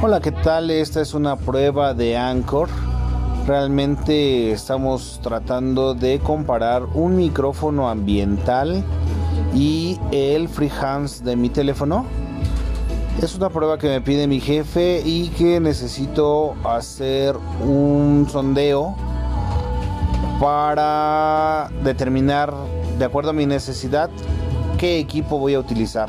Hola, ¿qué tal? Esta es una prueba de Anchor. Realmente estamos tratando de comparar un micrófono ambiental y el freehand de mi teléfono. Es una prueba que me pide mi jefe y que necesito hacer un sondeo para determinar, de acuerdo a mi necesidad, qué equipo voy a utilizar.